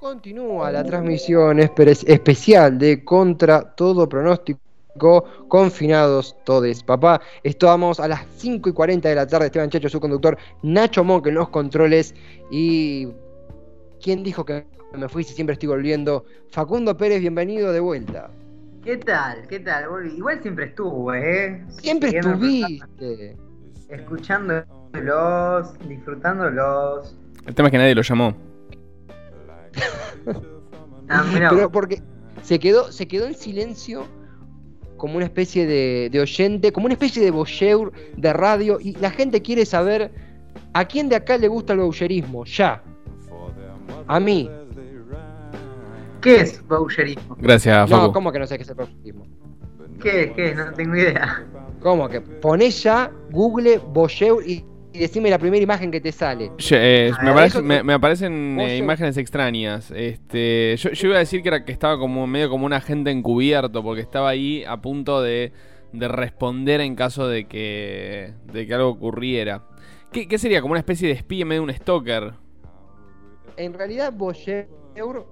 Continúa la transmisión espe- especial de Contra Todo Pronóstico. Confinados todes, papá. Estamos a las 5 y 40 de la tarde. Esteban Chacho, su conductor. Nacho Monk en los controles. Y. ¿Quién dijo que me fui si siempre estoy volviendo? Facundo Pérez, bienvenido de vuelta. ¿Qué tal? ¿Qué tal? Igual siempre estuvo, ¿eh? Siempre estuviste. programa, Escuchándolos, disfrutándolos. El tema es que nadie lo llamó. Ah, Pero porque se quedó, se quedó en silencio como una especie de, de oyente, como una especie de voyeur de radio. Y la gente quiere saber a quién de acá le gusta el voyeurismo. Ya. A mí. ¿Qué es boucherismo? Gracias, No, Facu. ¿cómo que no sé qué es el voyeurismo? ¿Qué? ¿Qué? No tengo idea. ¿Cómo que? Ponés ya Google voyeur y, y decime la primera imagen que te sale. Yo, eh, A me, ver, aparece- eso- me- me aparecen eh, imágenes extrañas. Este, yo, yo iba a decir que, era, que estaba como medio como un agente encubierto, porque estaba ahí a punto de, de responder en caso de que, de que algo ocurriera. ¿Qué, qué sería? ¿Como una especie de espía, medio un stalker? En realidad, voyeur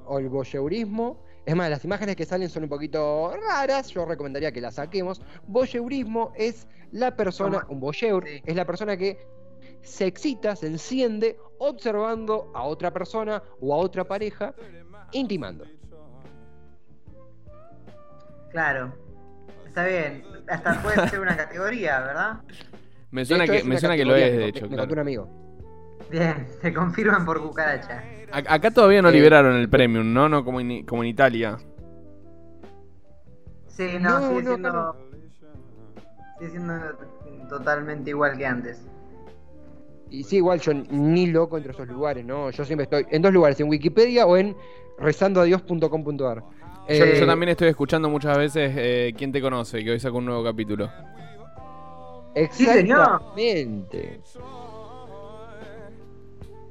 o el voyeurismo, es más, las imágenes que salen son un poquito raras, yo recomendaría que las saquemos. Voyeurismo es la persona, un voyeur, es la persona que se excita, se enciende observando a otra persona o a otra pareja intimando. Claro. Está bien. Hasta puede ser una categoría, ¿verdad? Me suena, hecho, que, me suena que lo es, de hecho. Me claro. contó un amigo. Bien, se confirman por cucaracha. A- Acá todavía no Eh, liberaron el premium, ¿no? No como en, como en Italia. Sí, no, No, sigue no, siendo. no. Sigue siendo totalmente igual que antes. Y sí, igual yo ni loco entre esos lugares, ¿no? Yo siempre estoy en dos lugares, en Wikipedia o en rezandoadios.com.ar. Yo, Eh, yo también estoy escuchando muchas veces eh, ¿Quién te conoce? Que hoy saca un nuevo capítulo. Sí. Exactamente.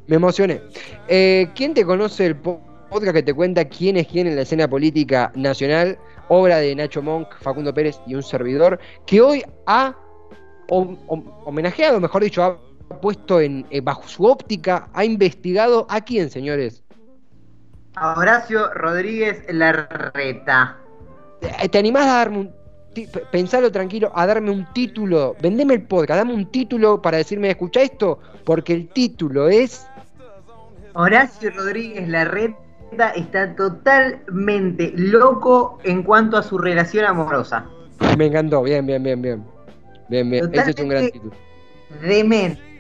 Me emocioné. Eh, ¿Quién te conoce el po- podcast que te cuenta quién es quién en la escena política nacional? Obra de Nacho Monk, Facundo Pérez y un servidor, que hoy ha hom- hom- homenajeado, mejor dicho, ha puesto en, eh, bajo su óptica, ha investigado a quién, señores. A Horacio Rodríguez Larreta. Eh, ¿Te animás a darme un... Pensalo tranquilo, a darme un título. Vendeme el podcast, dame un título para decirme, escucha esto, porque el título es... Horacio Rodríguez Larreta está totalmente loco en cuanto a su relación amorosa. Me encantó, bien, bien, bien, bien. Bien, bien, ese es un gran título. Demente.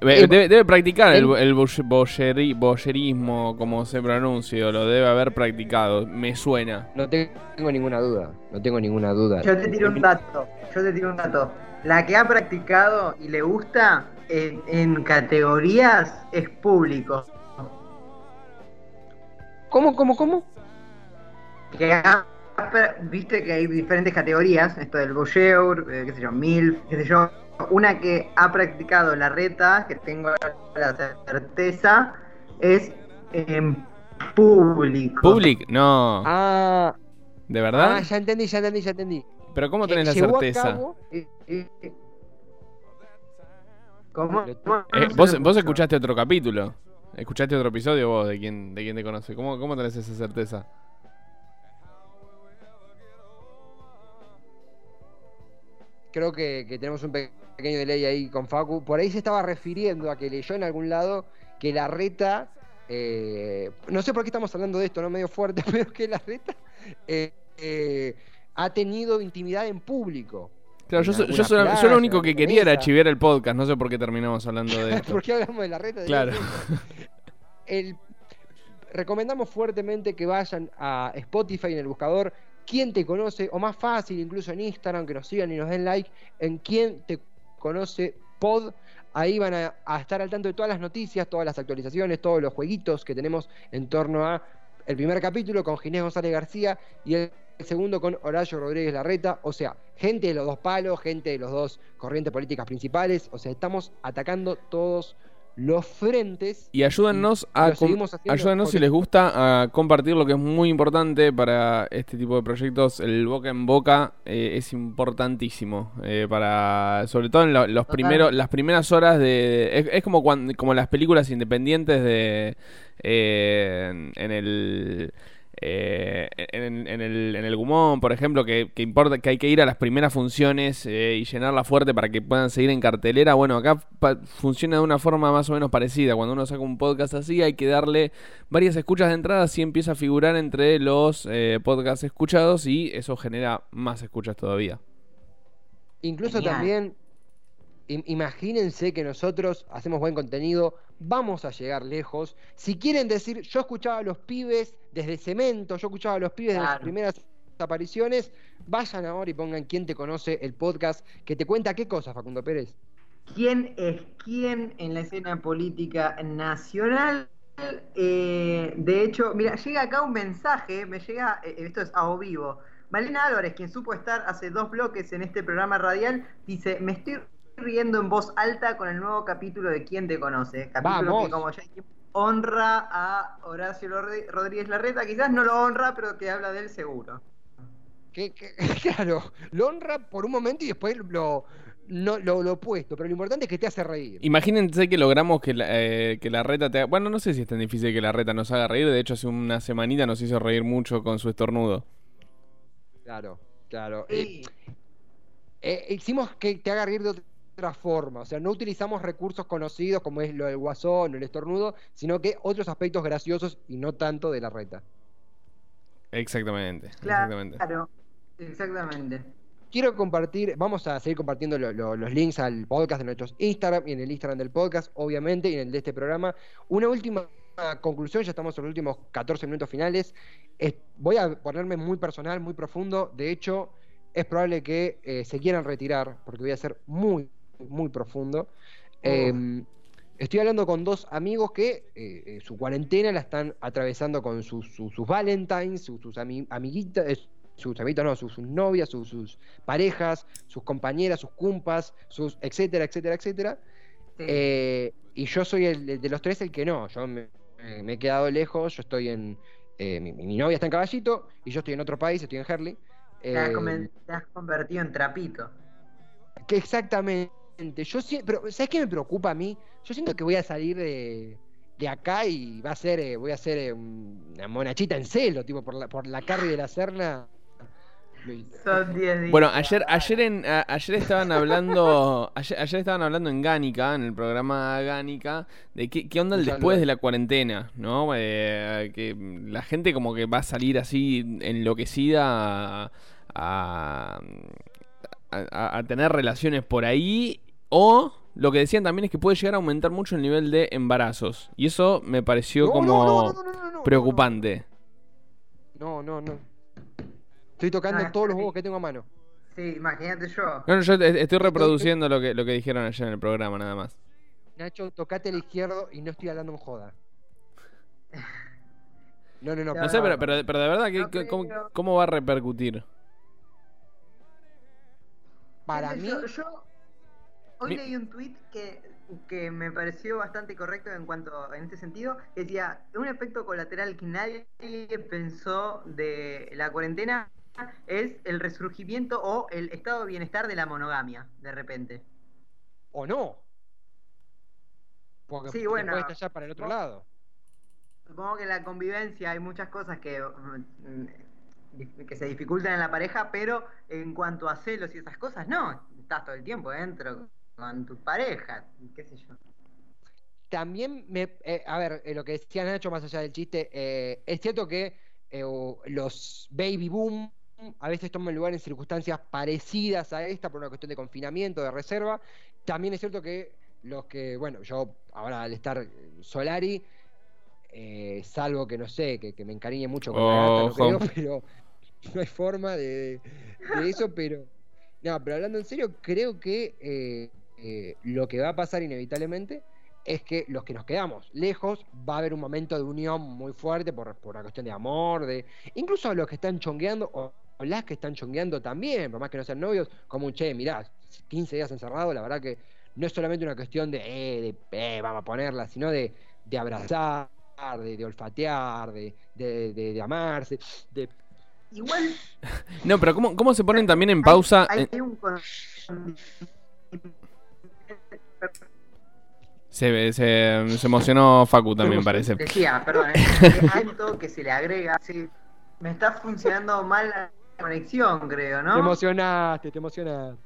Debe, debe practicar el, el- el boye- boyeri- boyerismo, como se pronuncia, lo debe haber practicado. Me suena. No te- tengo ninguna duda, no tengo ninguna duda. Yo te tiro un dato. Yo te tiro un dato. La que ha practicado y le gusta en, en categorías es público. ¿Cómo, cómo, cómo? Que ha- ha- viste que hay diferentes categorías, esto del voyeur, eh, qué sé yo, MILF, qué sé yo. Una que ha practicado la reta, que tengo la certeza, es en público. ¿Public? No. Ah, ¿De verdad? ah, ya entendí, ya entendí, ya entendí. ¿Pero cómo tenés Eh, la certeza? Eh, eh. ¿Cómo? Eh, vos, vos escuchaste otro capítulo. ¿Escuchaste otro episodio vos de quién, de quién te conoce? ¿Cómo, ¿Cómo tenés esa certeza? creo que, que tenemos un pe- pequeño delay ahí con Facu. Por ahí se estaba refiriendo a que leyó en algún lado que la reta. eh, no sé por qué estamos hablando de esto, no medio fuerte, pero que la reta eh, eh, ha tenido intimidad en público. Claro, yo, so- yo, lo único que quería era archivar el podcast. No sé por qué terminamos hablando de esto. ¿Por qué hablamos de la reta? Claro. El- recomendamos fuertemente que vayan a Spotify en el buscador quién te conoce, o más fácil, incluso en Instagram, que nos sigan y nos den like, en quién te conoce pod. Ahí van a, estar al tanto de todas las noticias, todas las actualizaciones, todos los jueguitos que tenemos en torno a el primer capítulo con Ginés González García y el segundo con Horacio Rodríguez Larreta. O sea, gente de los dos palos, gente de los dos corrientes políticas principales. O sea, estamos atacando todos los frentes. Y ayúdennos a ayúdennos si les gusta a compartir lo que es muy importante para este tipo de proyectos. El boca en boca eh, es importantísimo eh, para, sobre todo en lo- los primeros, las primeras horas de, es, es como cuando, como las películas independientes de eh, en, en el eh, en, en el, en el Gumón, por ejemplo, que, que importa que hay que ir a las primeras funciones eh, y llenarla fuerte para que puedan seguir en cartelera. Bueno, acá funciona de una forma más o menos parecida. Cuando uno saca un podcast así, hay que darle varias escuchas de entrada, así empieza a figurar entre los eh, podcasts escuchados y eso genera más escuchas todavía. Incluso Genial. también, im- imagínense que nosotros hacemos buen contenido, vamos a llegar lejos. Si quieren decir, yo escuchaba a los pibes desde Cemento, yo escuchaba a los pibes de las primeras apariciones, vayan ahora y pongan quién te conoce el podcast que te cuenta qué cosas, Facundo Pérez. ¿Quién es quién en la escena política nacional? Eh, de hecho, mira, llega acá un mensaje, me llega, eh, esto es a o vivo. Malena Álvarez, quien supo estar hace dos bloques en este programa radial, dice, me estoy riendo en voz alta con el nuevo capítulo de ¿Quién te conoce? Capítulo Vamos. que como ya honra a Horacio Rodríguez Larreta, quizás no lo honra, pero que habla de él seguro. Que, que- claro, lo honra por un momento y después lo, no, lo, lo opuesto, pero lo importante es que te hace reír. Imagínense que logramos que la, eh, que la reta te haga... Bueno, no sé si es tan difícil que la reta nos haga reír. De hecho, hace una semanita nos hizo reír mucho con su estornudo. Claro, claro. Eh, Sí. eh, hicimos que te haga reír de otra forma, o sea, no utilizamos recursos conocidos como es lo del guasón o el estornudo, sino que otros aspectos graciosos y no tanto de la reta. Exactamente. Claro, exactamente. exactamente. Quiero compartir, vamos a seguir compartiendo lo- lo- los links al podcast de nuestros Instagram y en el Instagram del podcast, obviamente, y en el de este programa. Una última conclusión, ya estamos en los últimos 14 minutos finales. Es- voy a ponerme muy personal, muy profundo. De hecho, es probable que eh, se quieran retirar, porque voy a ser muy, muy profundo. Eh, estoy hablando con dos amigos que eh, eh, su cuarentena la están atravesando con sus, sus, sus Valentines, sus, sus ami- amiguitas, sus amiguitas, no, sus, novias, sus, parejas, sus compañeras, sus cumpas, sus etcétera, etcétera, etcétera. Sí. Eh, y yo soy el de los tres el que no. Yo me, me he quedado lejos, yo estoy en. mi, mi novia está en Caballito y yo estoy en otro país, estoy en Herley. Te has, te has convertido en trapito. que exactamente. Yo sie- pero ¿sabes qué me preocupa a mí? Yo siento que voy a salir de, de acá y va a ser, eh, voy a ser eh, un- una monachita en celo, tipo por la, por la carne de la Serna. Son 10 días. Bueno, ayer, ayer, en, a- ayer estaban hablando, ayer, ayer estaban hablando en Gánica, en el programa Gánica, de qué, qué onda el después de la cuarentena, ¿no? Eh, que la gente como que va a salir así enloquecida a, a, a- a tener relaciones por ahí, o lo que decían también es que puede llegar a aumentar mucho el nivel de embarazos, y eso me pareció No, como no, no, no, no, no, no, preocupante. No, no, no. Estoy tocando Ah, todos los huevos que tengo a mano. Sí, imagínate yo. No, no, yo estoy reproduciendo lo que, lo que dijeron ayer en el programa, nada más. Nacho, tocate al izquierdo y no estoy hablando en joda. No, no, no. No sé, pero, pero, pero de verdad, ¿qué- No qué- cómo, cómo va a repercutir? Para Fíjate, mí, Yo, yo hoy Mi- leí un tweet que, que me pareció bastante correcto en cuanto en este sentido, que decía, un efecto colateral que nadie pensó de la cuarentena es el resurgimiento o el estado de bienestar de la monogamia, de repente. o no. Porque Sí, bueno. puede estallar para el otro lado. Supongo que en la convivencia hay muchas cosas que, que se dificultan en la pareja, pero en cuanto a celos y esas cosas, no. Estás todo el tiempo dentro con tu pareja, qué sé yo. También me. eh, a ver, eh, lo que decía Nacho, más allá del chiste, eh, es cierto que eh, los baby boom a veces toman lugar en circunstancias parecidas a esta por una cuestión de confinamiento, de reserva. También es cierto que los que, bueno, yo ahora al estar Solari, eh, salvo que no sé, que, que me encariñe mucho con la gata, no creo, pero no hay forma de, de eso, pero. No, pero hablando en serio, creo que eh, eh, lo que va a pasar inevitablemente es que los que nos quedamos lejos va a haber un momento de unión muy fuerte por, por la cuestión de amor, de incluso los que están chongueando o, las que están chongueando también, por más que no sean novios, como un che, mirá, 15 días encerrado, la verdad que no es solamente una cuestión de, eh, de eh, vamos a ponerla, sino de, de abrazar, de, de olfatear, de- de amarse, de Igual No, pero ¿cómo, cómo se ponen también en pausa? hay, Eh, hay un Se, se, se emocionó Facu también, parece. Decía, perdón, eh, hay algo que se le agrega. Sí, me está funcionando mal la conexión, creo, te ¿no? emocionaste, te emocionaste.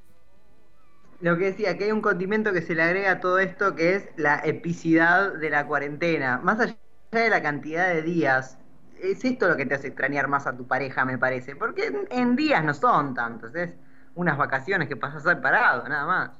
Lo que decía, que hay un condimento que se le agrega a todo esto, que es la epicidad de la cuarentena. Más allá de la cantidad de días, es esto lo que te hace extrañar más a tu pareja, me parece. Porque en, días no son tantos, es unas vacaciones que pasas separado, nada más.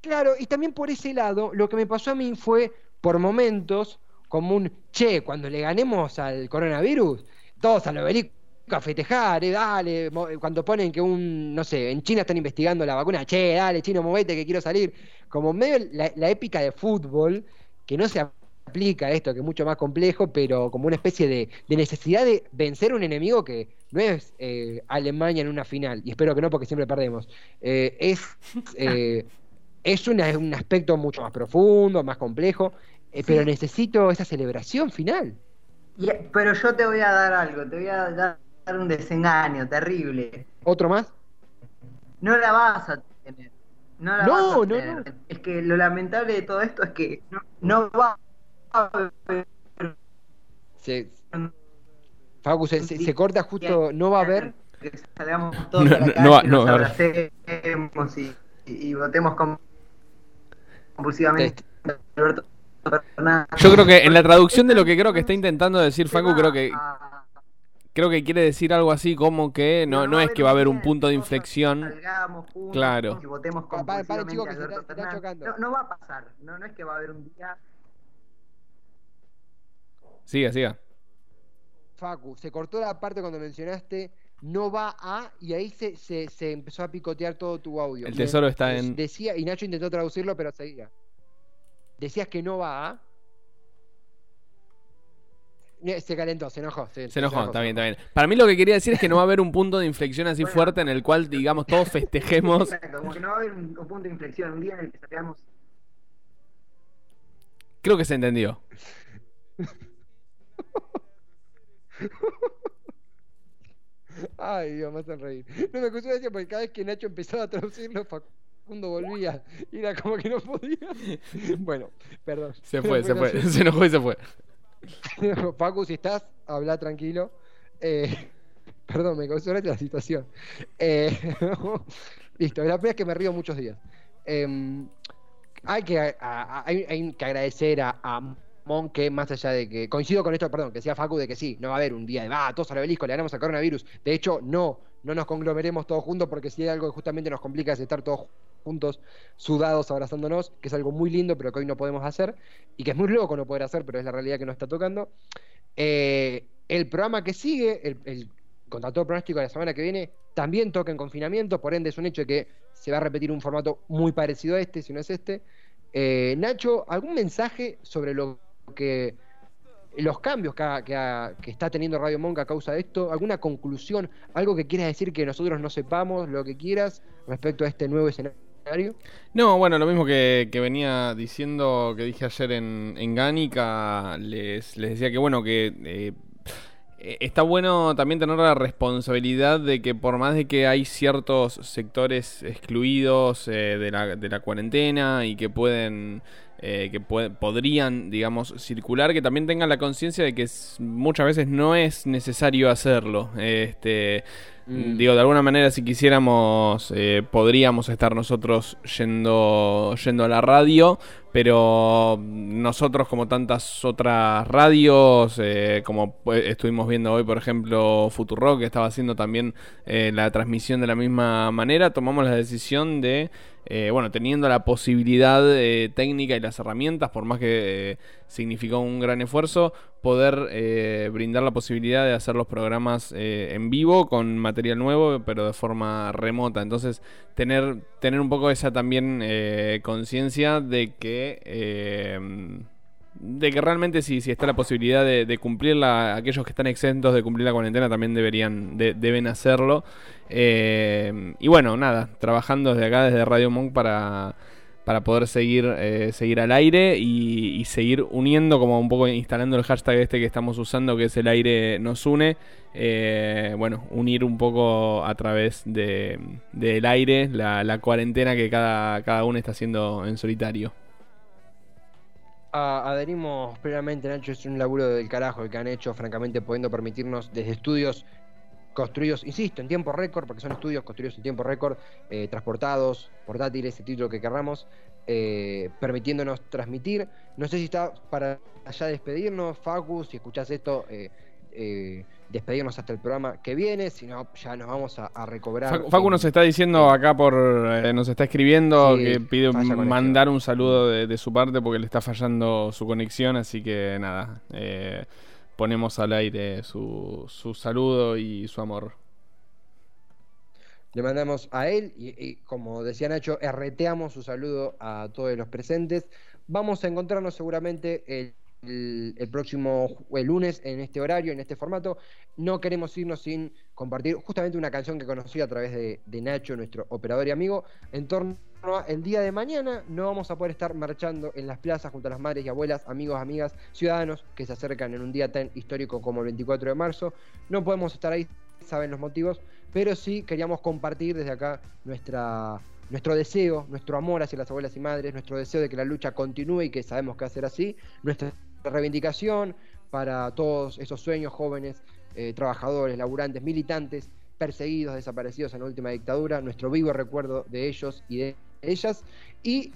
Claro, y también por ese lado, lo que me pasó a mí fue, por momentos, como un, che, cuando le ganemos al coronavirus, todos al obelisco a festejar, eh, dale, mo- cuando ponen que un, no sé, en China están investigando la vacuna, che, dale, chino, movete que quiero salir, como medio la, la épica de fútbol, que no se aplica esto, que es mucho más complejo, pero como una especie de, de necesidad de vencer un enemigo que no es eh, Alemania en una final, y espero que no porque siempre perdemos, eh, es... eh, es una- un aspecto mucho más profundo, más complejo, eh, pero necesito esa celebración final. Y- pero yo te voy a dar algo, te voy a dar un desengaño terrible. ¿Otro más? No la vas a tener. No la No, vas a tener. no. Es que lo lamentable de todo esto es que no, no va Se, Facu, se, se- se corta justo, no va a haber. que salgamos todos No, a la no, calle, no no nos va a haber. abracemos y, y- y votemos com- compulsivamente Fernández. Yo creo que en la traducción de lo que creo que está intentando decir Facu, creo que creo que quiere decir algo así como que no, no es que va a haber un punto de inflexión. salgamos juntos Claro. No, no va a pasar. No, no es que va a haber un día. Siga, siga. Facu, se cortó la parte cuando mencionaste no va a, y ahí se, se, se empezó a picotear todo tu audio. El Me- tesoro está en- Decía, y Nacho intentó traducirlo, pero seguía. Decías que no va a. Eh, Se calentó, se enojó. Se, Se enojó, está bien, está bien. Para mí lo que quería decir es que no va a haber un punto de inflexión así Bueno. fuerte en el cual, digamos, todos festejemos. Exacto, como que no va a haber un, un punto de inflexión, un día en el que salgamos. Creo que se entendió. Ay, Dios, me hacen reír. No me escuché decir porque cada vez que Nacho empezaba a traducirlo, Facundo volvía. Y era como que no podía. Bueno, perdón. Se fue, se fue. Se enojó y se fue. Facu, si estás, habla tranquilo. Eh, perdón, me causó la situación. Eh, listo, la primera es que me río muchos días. Em, hay, que, a- a- hay, hay que agradecer a, a Mon que más allá de que, coincido con esto, perdón, que decía Facu de que sí, no va a haber un día de, va, todos al obelisco, le ganamos al coronavirus. De hecho, no, no nos conglomeremos todos juntos porque si hay algo que justamente nos complica es estar todos juntos, sudados, abrazándonos, que es algo muy lindo, pero que hoy no podemos hacer, y que es muy loco no poder hacer, pero es la realidad que nos está tocando. Eh, el programa que sigue, el, el contra todo pronóstico de la semana que viene, también toca en confinamiento, por ende es un hecho de que se va a repetir un formato muy parecido a este, si no es este. Eh, Nacho, ¿algún mensaje sobre lo que los cambios que, ha- que está teniendo Radio Monk a causa de esto? ¿Alguna conclusión? ¿Algo que quieras decir que nosotros no sepamos, lo que quieras, respecto a este nuevo escenario? No, bueno, lo mismo que, venía diciendo, que dije ayer en, en Gánica, les, decía que bueno, que eh, está bueno también tener la responsabilidad de que por más de que hay ciertos sectores excluidos eh, de, la, de la cuarentena y que pueden... eh, que pue- podrían, digamos, circular, que también tengan la conciencia de que muchas veces no es necesario hacerlo. Este, Mm. Digo, de alguna manera, si quisiéramos, eh, podríamos estar nosotros yendo, yendo a la radio, pero nosotros, como tantas otras radios, eh, como pues, estuvimos viendo hoy, por ejemplo, Futurock, que estaba haciendo también eh, la transmisión de la misma manera, tomamos la decisión de, eh, bueno, teniendo la posibilidad eh, técnica y las herramientas, por más que eh, significó un gran esfuerzo, poder eh, brindar la posibilidad de hacer los programas en vivo con material nuevo, pero de forma remota. Entonces, tener, tener un poco esa también conciencia de que de que realmente si, si está la posibilidad de, cumplirla, aquellos que están exentos de cumplir la cuarentena también deberían, de- deben hacerlo. Eh, y bueno, nada, trabajando desde acá, desde Radio Monk para, para poder seguir, eh, seguir al aire y, seguir uniendo, como un poco instalando el hashtag este que estamos usando, que es el aire nos une. Eh, bueno, unir un poco a través de, del aire la, la cuarentena que cada, cada uno está haciendo en solitario. A- adherimos plenamente, Nacho, es un laburo del carajo el que han hecho, francamente, pudiendo permitirnos desde estudios construidos, insisto, en tiempo récord, porque son estudios construidos en tiempo récord, eh, transportados, portátiles, el título que querramos, eh, permitiéndonos transmitir. No sé si está para ya despedirnos, Facu, si escuchás esto, eh, eh, despedirnos hasta el programa que viene, si no, ya nos vamos a, a recobrar. Facu, nos está diciendo acá por. eh, nos está escribiendo Sí, que pide mandar un saludo de, de su parte porque le está fallando su conexión. Así que nada, eh, ponemos al aire su, su saludo y su amor. Le mandamos a él y, y, como decía Nacho, erreteamos su saludo a todos los presentes. Vamos a encontrarnos seguramente el, el- próximo lunes en este horario, en este formato. No queremos irnos sin compartir justamente una canción que conocí a través de, de Nacho, nuestro operador y amigo, en torno a el día de mañana. No vamos a poder estar marchando en las plazas junto a las madres y abuelas, amigos, amigas, ciudadanos que se acercan en un día tan histórico como el 24 de marzo. No podemos estar ahí, saben los motivos, pero sí queríamos compartir desde acá nuestra, nuestro deseo, nuestro amor hacia las abuelas y madres, nuestro deseo de que la lucha continúe y que sabemos que va a ser así, nuestra reivindicación para todos esos sueños jóvenes, eh, trabajadores, laburantes, militantes, perseguidos, desaparecidos en la última dictadura, nuestro vivo recuerdo de ellos y de ellas, y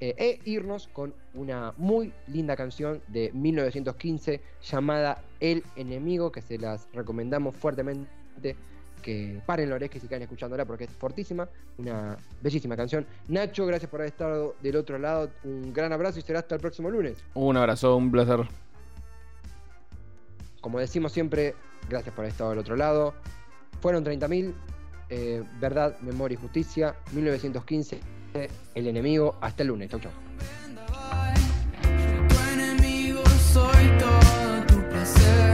eh, e irnos con una muy linda canción de 1915 llamada El Enemigo, que se las recomendamos fuertemente que paren la oreja y sigan escuchándola porque es fortísima, una bellísima canción. Nacho, gracias por haber estado del otro lado, un gran abrazo y será hasta el próximo lunes. Un abrazo, un placer. Como decimos siempre, gracias por haber estado del otro lado. Fueron 30.000, eh, verdad, memoria y justicia, 1915, el enemigo, hasta el lunes. Chau, chau. Tu enemigo soy todo tu placer.